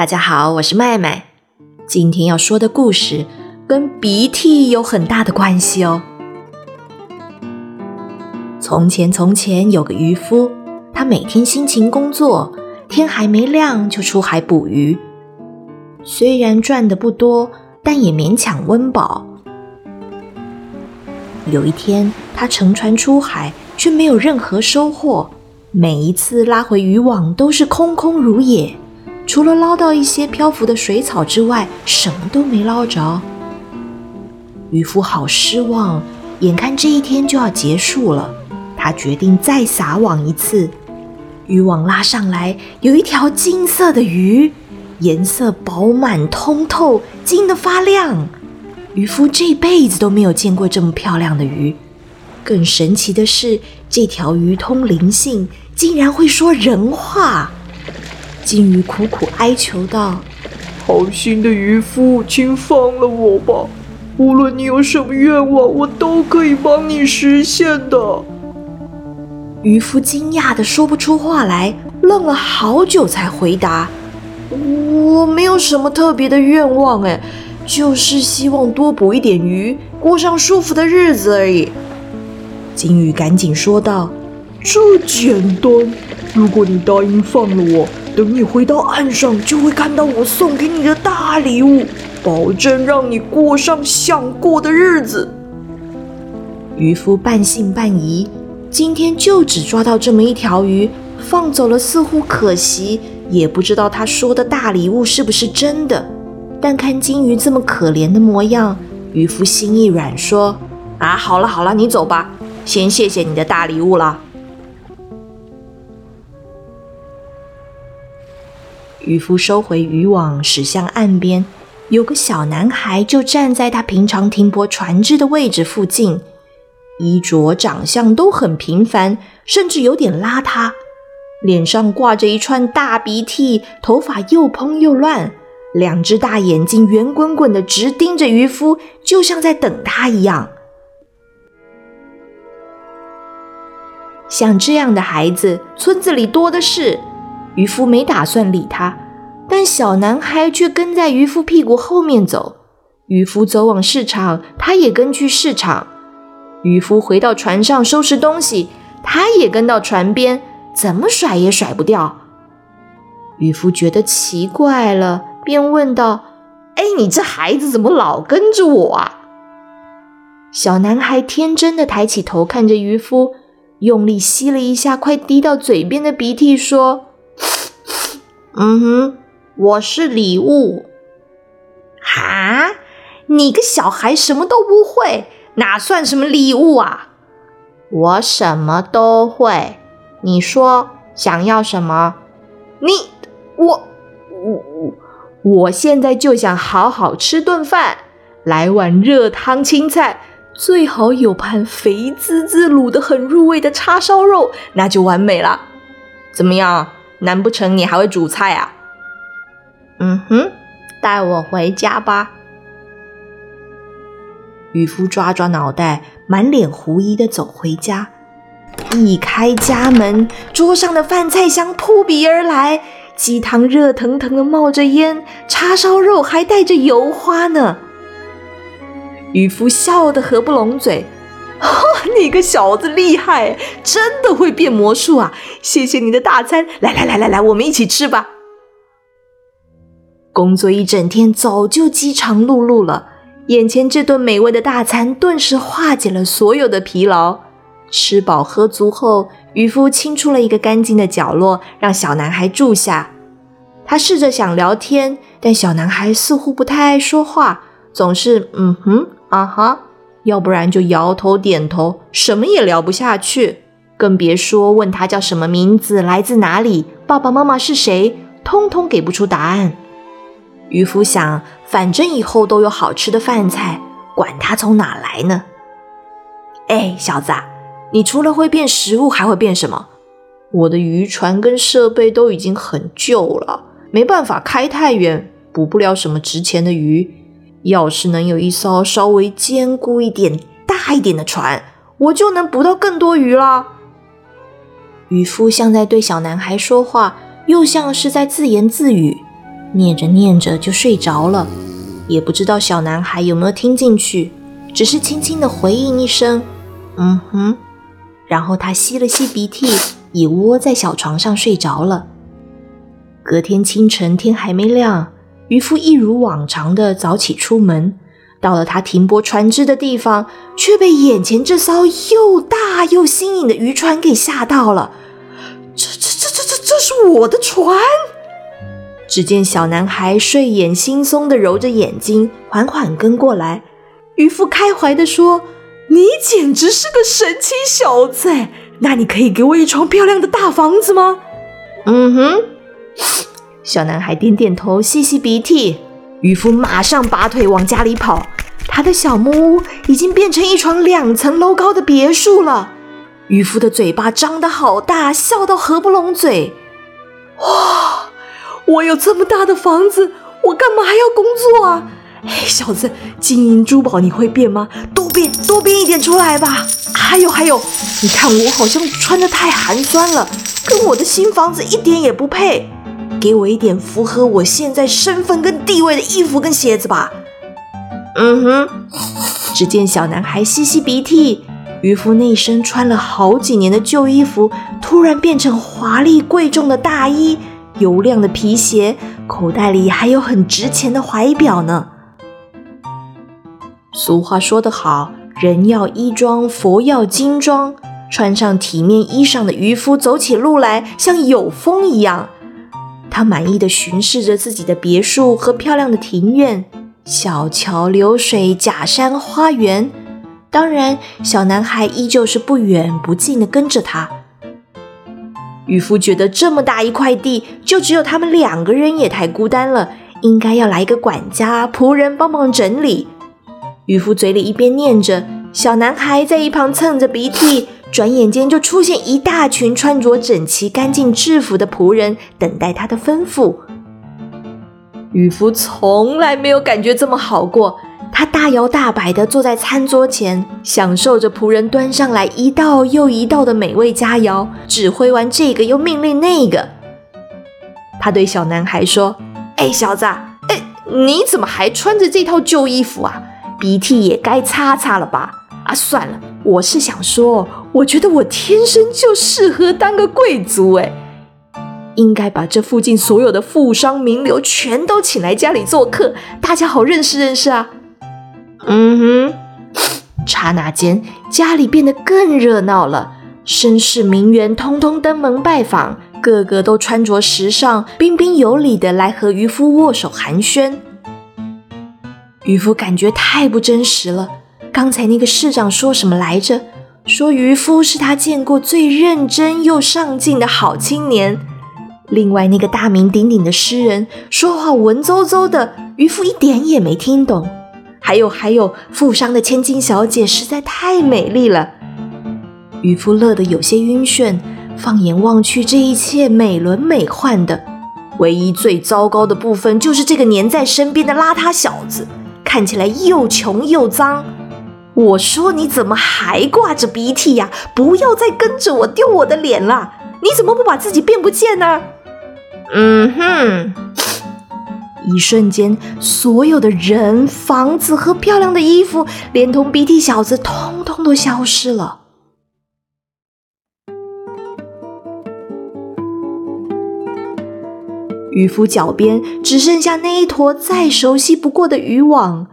大家好，我是麦麦。今天要说的故事跟鼻涕有很大的关系哦。从前，从前有个渔夫，他每天辛勤工作，天还没亮就出海捕鱼。虽然赚的不多，但也勉强温饱。有一天，他乘船出海，却没有任何收获。每一次拉回渔网，都是空空如也。除了捞到一些漂浮的水草之外，什么都没捞着。渔夫好失望，眼看这一天就要结束了，他决定再撒网一次。渔网拉上来，有一条金色的鱼，颜色饱满通透，金得发亮。渔夫这辈子都没有见过这么漂亮的鱼。更神奇的是，这条鱼通灵性，竟然会说人话。金鱼苦苦哀求道：“好心的渔夫，请放了我吧！无论你有什么愿望，我都可以帮你实现的。”渔夫惊讶的说不出话来，愣了好久才回答：“我没有什么特别的愿望，哎，就是希望多捕一点鱼，过上舒服的日子而已。”金鱼赶紧说道：“这简单，如果你答应放了我。”等你回到岸上，就会看到我送给你的大礼物，保证让你过上想过的日子。渔夫半信半疑，今天就只抓到这么一条鱼，放走了似乎可惜，也不知道他说的大礼物是不是真的。但看金鱼这么可怜的模样，渔夫心一软，说：“啊，好了好了，你走吧，先谢谢你的大礼物了。”渔夫收回渔网，驶向岸边。有个小男孩就站在他平常停泊船只的位置附近，衣着、长相都很平凡，甚至有点邋遢，脸上挂着一串大鼻涕，头发又蓬又乱，两只大眼睛圆滚滚的，直盯着渔夫，就像在等他一样。像这样的孩子，村子里多的是。渔夫没打算理他，但小男孩却跟在渔夫屁股后面走。渔夫走往市场，他也跟去市场。渔夫回到船上收拾东西，他也跟到船边，怎么甩也甩不掉。渔夫觉得奇怪了，便问道：“哎，你这孩子怎么老跟着我啊？”小男孩天真的抬起头看着渔夫，用力吸了一下快滴到嘴边的鼻涕，说。嗯哼，我是礼物。哈，你个小孩什么都不会，哪算什么礼物啊？我什么都会。你说想要什么？你我我我现在就想好好吃顿饭，来碗热汤青菜，最好有盘肥滋滋、卤的很入味的叉烧肉，那就完美了。怎么样？难不成你还会煮菜啊？嗯哼，带我回家吧。渔夫抓抓脑袋，满脸狐疑的走回家。一开家门，桌上的饭菜香扑鼻而来，鸡汤热腾腾的冒着烟，叉烧肉还带着油花呢。渔夫笑得合不拢嘴。你个小子厉害，真的会变魔术啊！谢谢你的大餐，来来来来来，我们一起吃吧。工作一整天，早就饥肠辘辘了，眼前这顿美味的大餐顿时化解了所有的疲劳。吃饱喝足后，渔夫清出了一个干净的角落，让小男孩住下。他试着想聊天，但小男孩似乎不太爱说话，总是嗯哼啊哈。要不然就摇头点头，什么也聊不下去，更别说问他叫什么名字、来自哪里、爸爸妈妈是谁，通通给不出答案。渔夫想，反正以后都有好吃的饭菜，管他从哪来呢？哎，小子，你除了会变食物，还会变什么？我的渔船跟设备都已经很旧了，没办法开太远，捕不了什么值钱的鱼。要是能有一艘稍微坚固一点、大一点的船，我就能捕到更多鱼了。渔夫像在对小男孩说话，又像是在自言自语。念着念着就睡着了，也不知道小男孩有没有听进去，只是轻轻的回应一声：“嗯哼。”然后他吸了吸鼻涕，也窝在小床上睡着了。隔天清晨，天还没亮，渔夫一如往常的早起出门，到了他停泊船只的地方，却被眼前这艘又大又新颖的渔船给吓到了。这、这、这、这、这，这是我的船！只见小男孩睡眼惺忪的揉着眼睛，缓缓跟过来。渔夫开怀的说。你简直是个神奇小子！那你可以给我一幢漂亮的大房子吗？嗯哼。小男孩点点头，吸吸鼻涕。渔夫马上拔腿往家里跑。他的小木屋已经变成一幢两层楼高的别墅了。渔夫的嘴巴张得好大，笑到合不拢嘴。哇！我有这么大的房子，我干嘛还要工作啊？哎，小子，金银珠宝你会变吗？多变多变一点出来吧！还有还有，你看我好像穿的太寒酸了，跟我的新房子一点也不配。给我一点符合我现在身份跟地位的衣服跟鞋子吧。嗯哼。只见小男孩吸吸鼻涕，渔夫那身穿了好几年的旧衣服，突然变成华丽贵重的大衣，油亮的皮鞋，口袋里还有很值钱的怀表呢。俗话说得好，人要衣装，佛要金装。穿上体面衣裳的渔夫走起路来像有风一样。他满意的巡视着自己的别墅和漂亮的庭院，小桥流水，假山花园。当然，小男孩依旧是不远不近的跟着他。渔夫觉得这么大一块地，就只有他们两个人也太孤单了，应该要来一个管家、仆人帮忙整理。渔夫嘴里一边念着，小男孩在一旁蹭着鼻涕，转眼间就出现一大群穿着整齐、干净制服的仆人，等待他的吩咐。渔夫从来没有感觉这么好过，他大摇大摆地坐在餐桌前，享受着仆人端上来一道又一道的美味佳肴，指挥完这个又命令那个。他对小男孩说：“哎，小子，哎，你怎么还穿着这套旧衣服啊？”鼻涕也该擦擦了吧？啊，算了，我是想说，我觉得我天生就适合当个贵族，哎，应该把这附近所有的富商名流全都请来家里做客，大家好认识认识啊。嗯哼，刹那间家里变得更热闹了，绅士名媛通通登门拜访，个个都穿着时尚，彬彬有礼的来和渔夫握手寒暄。渔夫感觉太不真实了。刚才那个市长说什么来着？说渔夫是他见过最认真又上进的好青年。另外那个大名鼎鼎的诗人说话文绉绉的，渔夫一点也没听懂。还有还有，富商的千金小姐实在太美丽了。渔夫乐得有些晕眩。放眼望去，这一切美轮美奂的，唯一最糟糕的部分就是这个黏在身边的邋遢小子。看起来又穷又脏，我说你怎么还挂着鼻涕呀？不要再跟着我丢我的脸了！你怎么不把自己变不见呢？嗯哼！一瞬间，所有的人、房子和漂亮的衣服，连同鼻涕小子，通通都消失了。渔夫脚边只剩下那一坨再熟悉不过的渔网，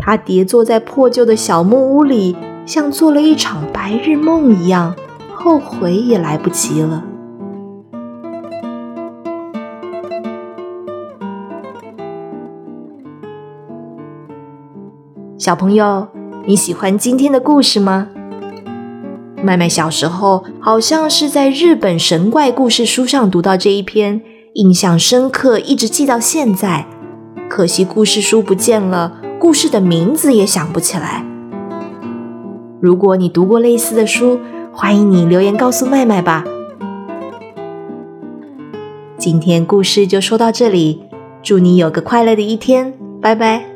他跌坐在破旧的小木屋里，像做了一场白日梦一样，后悔也来不及了。小朋友，你喜欢今天的故事吗？麦麦小时候好像是在日本神怪故事书上读到这一篇。印象深刻，一直记到现在。可惜故事书不见了，故事的名字也想不起来。如果你读过类似的书，欢迎你留言告诉麦麦吧。今天故事就说到这里，祝你有个快乐的一天，拜拜。